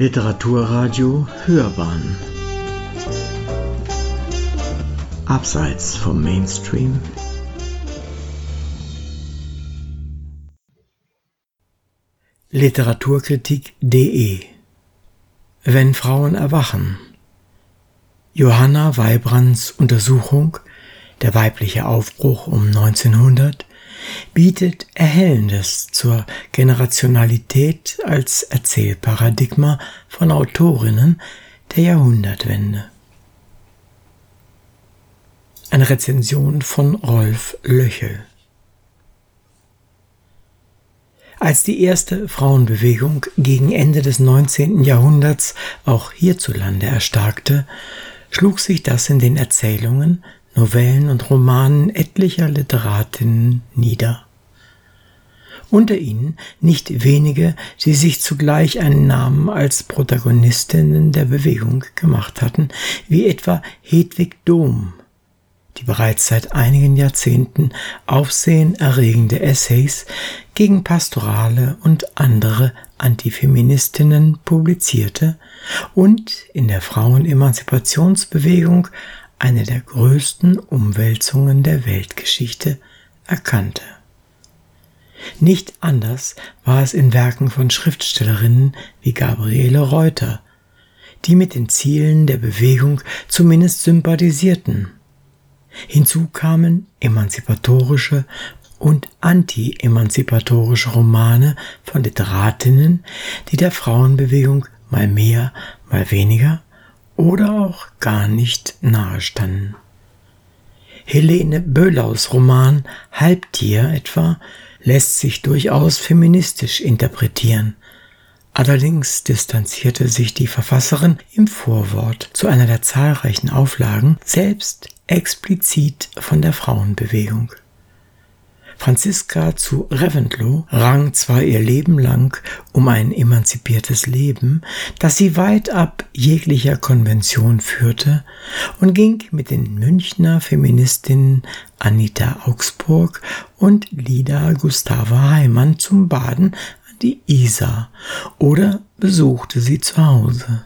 Literaturradio Hörbahn. Abseits vom Mainstream. Literaturkritik.de Wenn Frauen erwachen. Johanna Weibrands Untersuchung Der weibliche Aufbruch um 1900 bietet Erhellendes zur Generationalität als Erzählparadigma von Autorinnen der Jahrhundertwende. Eine Rezension von Rolf Löchel. Als die erste Frauenbewegung gegen Ende des 19. Jahrhunderts auch hierzulande erstarkte, schlug sich das in den Erzählungen Novellen und Romanen etlicher Literatinnen nieder. Unter ihnen nicht wenige, die sich zugleich einen Namen als Protagonistinnen der Bewegung gemacht hatten, wie etwa Hedwig Dohm, die bereits seit einigen Jahrzehnten aufsehenerregende Essays gegen pastorale und andere Antifeministinnen publizierte und in der Frauenemanzipationsbewegung eine der größten Umwälzungen der Weltgeschichte erkannte. Nicht anders war es in Werken von Schriftstellerinnen wie Gabriele Reuter, die mit den Zielen der Bewegung zumindest sympathisierten. Hinzu kamen emanzipatorische und anti-emanzipatorische Romane von Literatinnen, die der Frauenbewegung mal mehr, mal weniger oder auch gar nicht nahestanden. Helene Böhlaus Roman Halbtier etwa lässt sich durchaus feministisch interpretieren. Allerdings distanzierte sich die Verfasserin im Vorwort zu einer der zahlreichen Auflagen selbst explizit von der Frauenbewegung. Franziska zu Reventlow rang zwar ihr Leben lang um ein emanzipiertes Leben, das sie weit ab jeglicher Konvention führte und ging mit den Münchner Feministinnen Anita Augsburg und Lida Gustava Heimann zum Baden an die Isar oder besuchte sie zu Hause.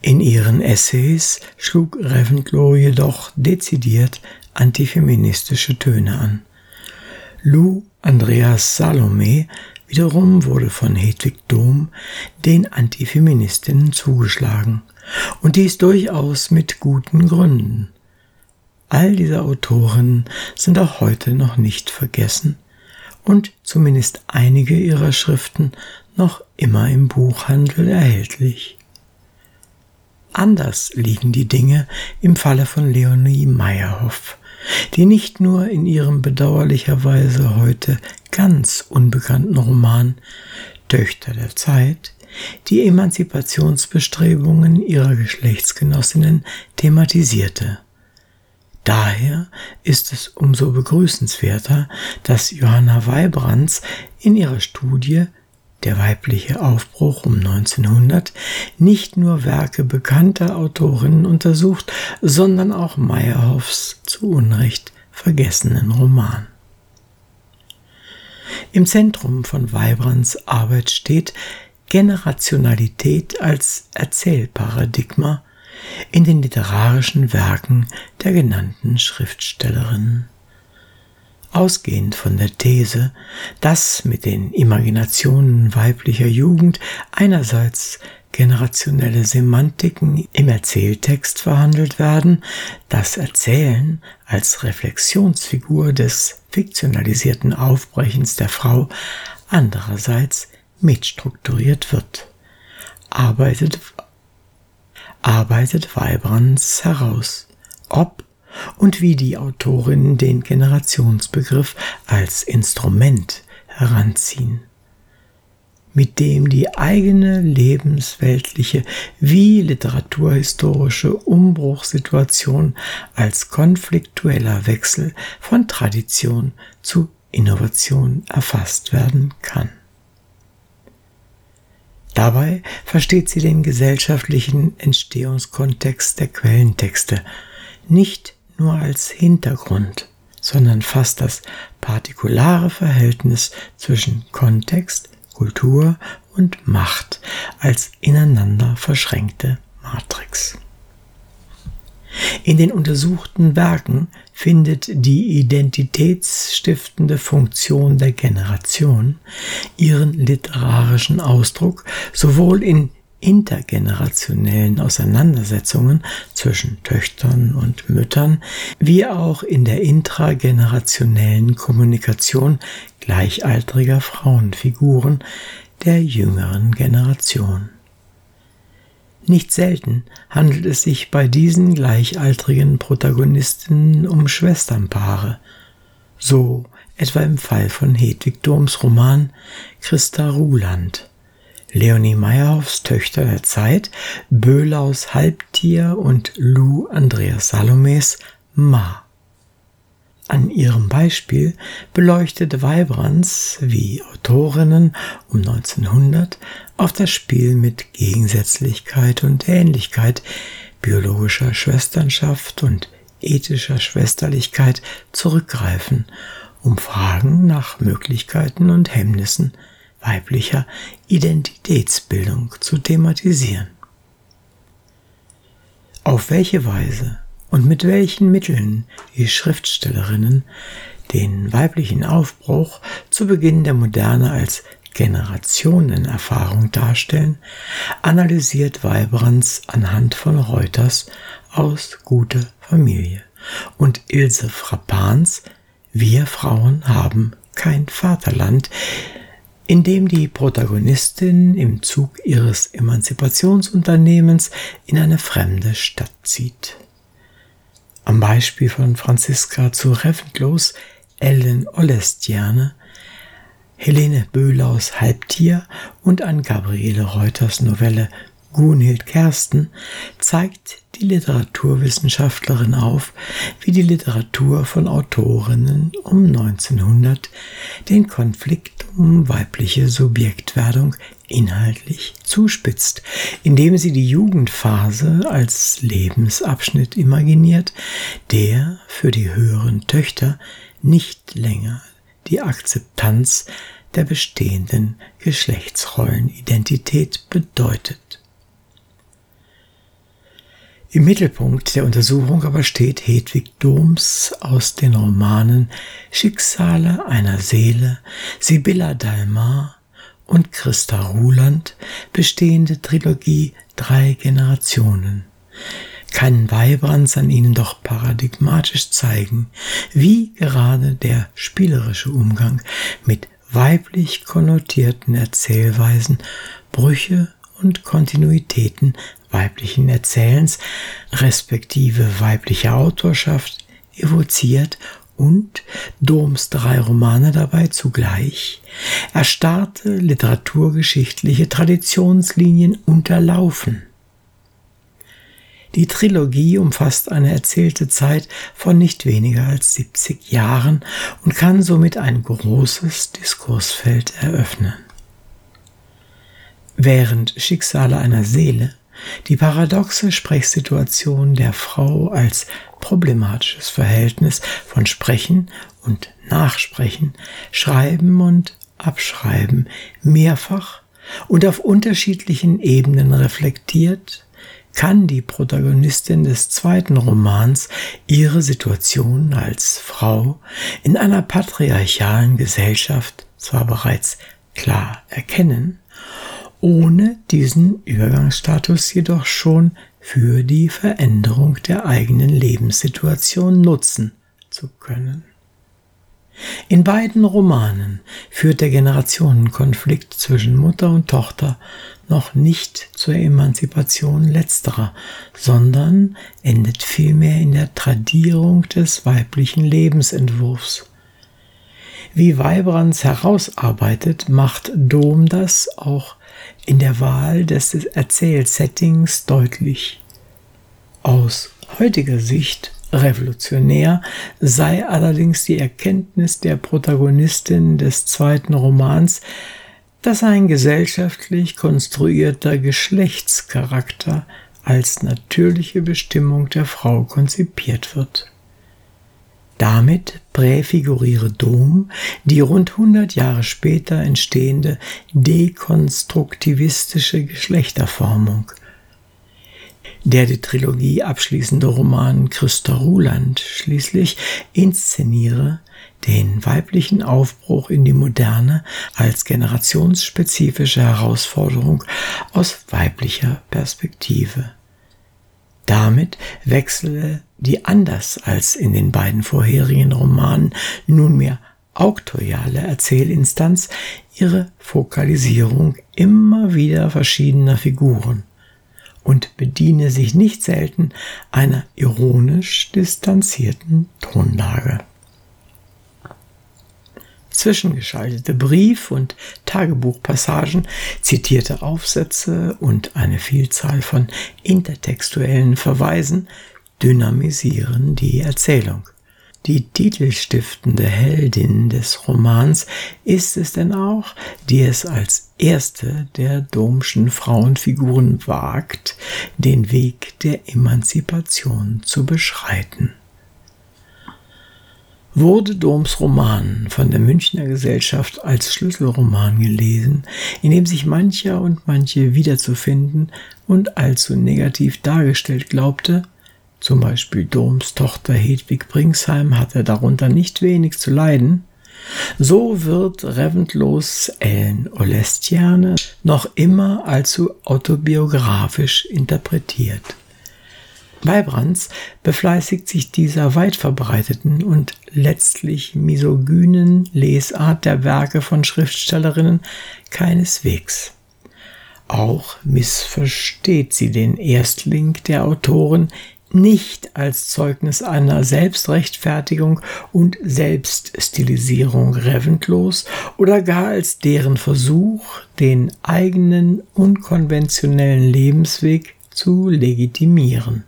In ihren Essays schlug Reventlow jedoch dezidiert antifeministische Töne an. Lou Andreas Salome wiederum wurde von Hedwig Dohm den Antifeministinnen zugeschlagen und dies durchaus mit guten Gründen. All diese Autoren sind auch heute noch nicht vergessen und zumindest einige ihrer Schriften noch immer im Buchhandel erhältlich. Anders liegen die Dinge im Falle von Leonie Meyerhoff die nicht nur in ihrem bedauerlicherweise heute ganz unbekannten Roman Töchter der Zeit die Emanzipationsbestrebungen ihrer Geschlechtsgenossinnen thematisierte. Daher ist es umso begrüßenswerter, dass Johanna Weibrands in ihrer Studie der weibliche Aufbruch um 1900 nicht nur Werke bekannter Autorinnen untersucht, sondern auch Meyerhoffs zu Unrecht vergessenen Roman. Im Zentrum von Weibrands Arbeit steht Generationalität als Erzählparadigma in den literarischen Werken der genannten Schriftstellerinnen ausgehend von der These, dass mit den Imaginationen weiblicher Jugend einerseits generationelle Semantiken im Erzähltext verhandelt werden, das Erzählen als Reflexionsfigur des fiktionalisierten Aufbrechens der Frau andererseits mitstrukturiert wird, arbeitet, arbeitet Weibrands heraus, ob und wie die Autorinnen den Generationsbegriff als Instrument heranziehen, mit dem die eigene lebensweltliche wie literaturhistorische Umbruchssituation als konfliktueller Wechsel von Tradition zu Innovation erfasst werden kann. Dabei versteht sie den gesellschaftlichen Entstehungskontext der Quellentexte nicht nur als Hintergrund, sondern fasst das partikulare Verhältnis zwischen Kontext, Kultur und Macht als ineinander verschränkte Matrix. In den untersuchten Werken findet die identitätsstiftende Funktion der Generation ihren literarischen Ausdruck sowohl in intergenerationellen Auseinandersetzungen zwischen Töchtern und Müttern, wie auch in der intragenerationellen Kommunikation gleichaltriger Frauenfiguren der jüngeren Generation. Nicht selten handelt es sich bei diesen gleichaltrigen Protagonisten um Schwesternpaare, so etwa im Fall von Hedwig Doms Roman Christa Ruland. Leonie Meyerhoffs Töchter der Zeit, Böhlaus Halbtier und Lou Andreas Salomes Ma. An ihrem Beispiel beleuchtet Weibrands wie Autorinnen um 1900 auf das Spiel mit Gegensätzlichkeit und Ähnlichkeit, biologischer Schwesternschaft und ethischer Schwesterlichkeit zurückgreifen, um Fragen nach Möglichkeiten und Hemmnissen weiblicher Identitätsbildung zu thematisieren. Auf welche Weise und mit welchen Mitteln die Schriftstellerinnen den weiblichen Aufbruch zu Beginn der Moderne als Generationenerfahrung darstellen, analysiert Weibrands anhand von Reuters aus Gute Familie und Ilse Frappans Wir Frauen haben kein Vaterland in dem die Protagonistin im Zug ihres Emanzipationsunternehmens in eine fremde Stadt zieht. Am Beispiel von Franziska zu Reventlos, Ellen Ollestierne, Helene Böhlaus Halbtier und an Gabriele Reuters Novelle Gunhild Kersten zeigt die Literaturwissenschaftlerin auf, wie die Literatur von Autorinnen um 1900 den Konflikt um weibliche Subjektwerdung inhaltlich zuspitzt, indem sie die Jugendphase als Lebensabschnitt imaginiert, der für die höheren Töchter nicht länger die Akzeptanz der bestehenden Geschlechtsrollenidentität bedeutet. Im Mittelpunkt der Untersuchung aber steht Hedwig Doms aus den Romanen Schicksale einer Seele, Sibylla Dalmar und Christa Ruland bestehende Trilogie Drei Generationen. Kann Weibrands an ihnen doch paradigmatisch zeigen, wie gerade der spielerische Umgang mit weiblich konnotierten Erzählweisen Brüche und Kontinuitäten weiblichen Erzählens respektive weiblicher Autorschaft evoziert und Doms drei Romane dabei zugleich erstarrte literaturgeschichtliche Traditionslinien unterlaufen. Die Trilogie umfasst eine erzählte Zeit von nicht weniger als 70 Jahren und kann somit ein großes Diskursfeld eröffnen. Während Schicksale einer Seele die paradoxe Sprechsituation der Frau als problematisches Verhältnis von Sprechen und Nachsprechen, Schreiben und Abschreiben mehrfach und auf unterschiedlichen Ebenen reflektiert, kann die Protagonistin des zweiten Romans ihre Situation als Frau in einer patriarchalen Gesellschaft zwar bereits klar erkennen ohne diesen Übergangsstatus jedoch schon für die Veränderung der eigenen Lebenssituation nutzen zu können. In beiden Romanen führt der Generationenkonflikt zwischen Mutter und Tochter noch nicht zur Emanzipation letzterer, sondern endet vielmehr in der Tradierung des weiblichen Lebensentwurfs. Wie Weibrands herausarbeitet, macht Dom das auch in der Wahl des Erzählsettings deutlich. Aus heutiger Sicht revolutionär sei allerdings die Erkenntnis der Protagonistin des zweiten Romans, dass ein gesellschaftlich konstruierter Geschlechtscharakter als natürliche Bestimmung der Frau konzipiert wird. Damit präfiguriere Dom die rund 100 Jahre später entstehende dekonstruktivistische Geschlechterformung. Der die Trilogie abschließende Roman Christa Ruland schließlich inszeniere den weiblichen Aufbruch in die Moderne als generationsspezifische Herausforderung aus weiblicher Perspektive. Damit wechsle die anders als in den beiden vorherigen Romanen nunmehr auktoriale Erzählinstanz ihre Fokalisierung immer wieder verschiedener Figuren und bediene sich nicht selten einer ironisch distanzierten Tonlage zwischengeschaltete Brief- und Tagebuchpassagen, zitierte Aufsätze und eine Vielzahl von intertextuellen Verweisen dynamisieren die Erzählung. Die titelstiftende Heldin des Romans ist es denn auch, die es als erste der domschen Frauenfiguren wagt, den Weg der Emanzipation zu beschreiten wurde Doms Roman von der Münchner Gesellschaft als Schlüsselroman gelesen, in dem sich mancher und manche wiederzufinden und allzu negativ dargestellt glaubte, zum Beispiel Doms Tochter Hedwig Bringsheim hatte darunter nicht wenig zu leiden, so wird Reventlows Ellen Olestiane noch immer allzu autobiografisch interpretiert. Bei Brands befleißigt sich dieser weit verbreiteten und letztlich misogynen Lesart der Werke von Schriftstellerinnen keineswegs. Auch missversteht sie den Erstling der Autoren nicht als Zeugnis einer Selbstrechtfertigung und Selbststilisierung Reventlos oder gar als deren Versuch, den eigenen unkonventionellen Lebensweg zu legitimieren.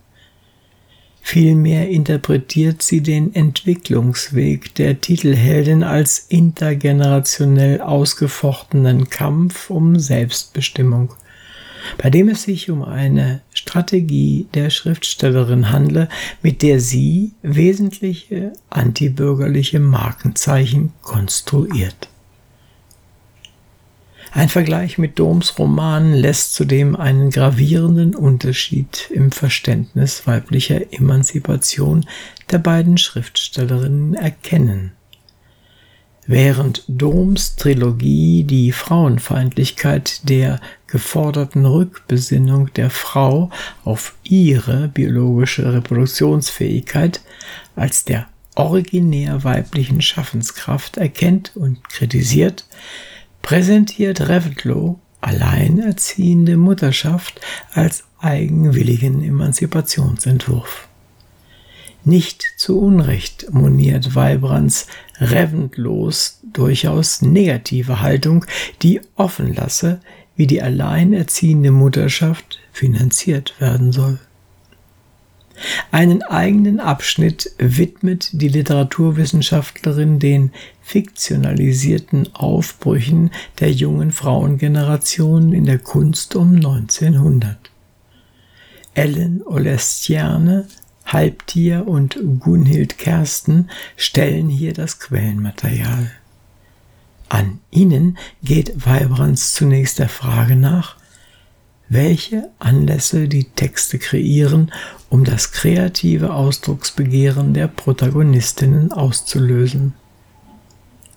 Vielmehr interpretiert sie den Entwicklungsweg der Titelheldin als intergenerationell ausgefochtenen Kampf um Selbstbestimmung, bei dem es sich um eine Strategie der Schriftstellerin handle, mit der sie wesentliche antibürgerliche Markenzeichen konstruiert. Ein Vergleich mit Doms Roman lässt zudem einen gravierenden Unterschied im Verständnis weiblicher Emanzipation der beiden Schriftstellerinnen erkennen. Während Doms Trilogie die Frauenfeindlichkeit der geforderten Rückbesinnung der Frau auf ihre biologische Reproduktionsfähigkeit als der originär weiblichen Schaffenskraft erkennt und kritisiert, präsentiert Reventlow alleinerziehende Mutterschaft als eigenwilligen Emanzipationsentwurf. Nicht zu Unrecht moniert Weibrands Reventlows durchaus negative Haltung, die offen lasse, wie die alleinerziehende Mutterschaft finanziert werden soll. Einen eigenen Abschnitt widmet die Literaturwissenschaftlerin den fiktionalisierten Aufbrüchen der jungen Frauengeneration in der Kunst um 1900. Ellen Olestiane, Halbtier und Gunhild Kersten stellen hier das Quellenmaterial. An ihnen geht Weibrands zunächst der Frage nach, welche Anlässe die Texte kreieren, um das kreative Ausdrucksbegehren der Protagonistinnen auszulösen.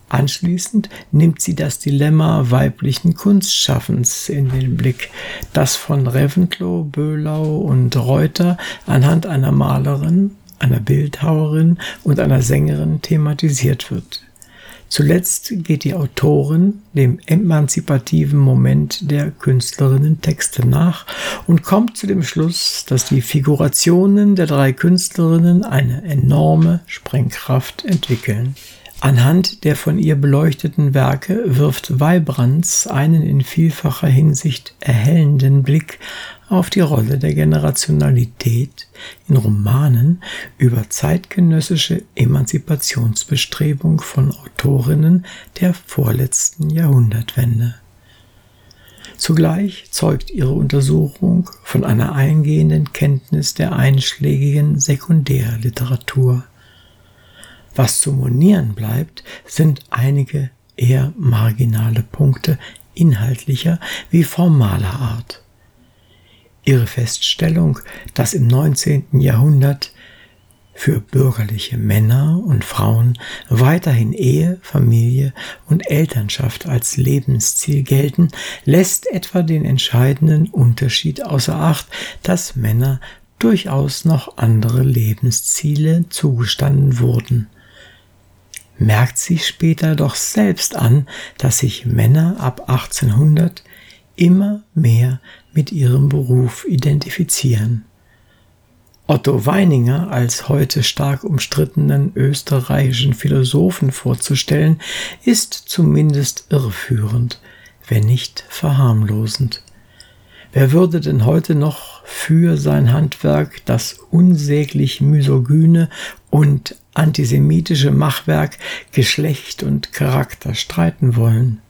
Anschließend nimmt sie das Dilemma weiblichen Kunstschaffens in den Blick, das von Reventlow, Böhlau und Reuter anhand einer Malerin, einer Bildhauerin und einer Sängerin thematisiert wird. Zuletzt geht die Autorin dem emanzipativen Moment der Künstlerinnen-Texte nach und kommt zu dem Schluss, dass die Figurationen der drei Künstlerinnen eine enorme Sprengkraft entwickeln. Anhand der von ihr beleuchteten Werke wirft Weibrands einen in vielfacher Hinsicht erhellenden Blick auf die Rolle der Generationalität in Romanen über zeitgenössische Emanzipationsbestrebung von Autorinnen der vorletzten Jahrhundertwende. Zugleich zeugt ihre Untersuchung von einer eingehenden Kenntnis der einschlägigen Sekundärliteratur Was zu monieren bleibt, sind einige eher marginale Punkte inhaltlicher wie formaler Art. Ihre Feststellung, dass im 19. Jahrhundert für bürgerliche Männer und Frauen weiterhin Ehe, Familie und Elternschaft als Lebensziel gelten, lässt etwa den entscheidenden Unterschied außer Acht, dass Männer durchaus noch andere Lebensziele zugestanden wurden. Merkt sie später doch selbst an, dass sich Männer ab 1800 immer mehr mit ihrem Beruf identifizieren. Otto Weininger als heute stark umstrittenen österreichischen Philosophen vorzustellen, ist zumindest irreführend, wenn nicht verharmlosend. Wer würde denn heute noch für sein Handwerk das unsäglich misogyne und antisemitische Machwerk Geschlecht und Charakter streiten wollen?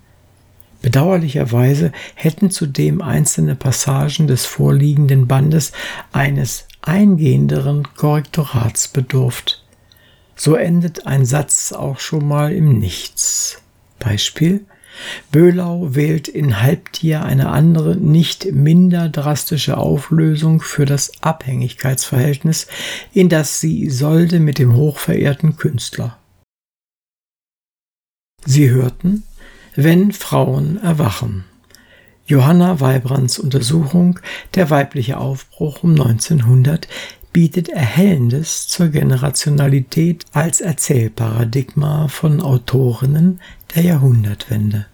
Bedauerlicherweise hätten zudem einzelne Passagen des vorliegenden Bandes eines eingehenderen Korrektorats bedurft. So endet ein Satz auch schon mal im Nichts. Beispiel Böhlau wählt in Halbtier eine andere, nicht minder drastische Auflösung für das Abhängigkeitsverhältnis, in das sie Isolde mit dem hochverehrten Künstler. Sie hörten, wenn Frauen erwachen. Johanna Weibrands Untersuchung Der weibliche Aufbruch um 1900 bietet Erhellendes zur Generationalität als Erzählparadigma von Autorinnen der Jahrhundertwende.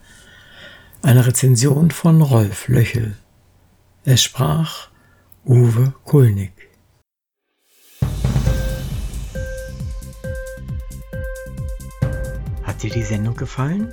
Eine Rezension von Rolf Löchel. Es sprach Uwe Kulnig. Hat dir die Sendung gefallen?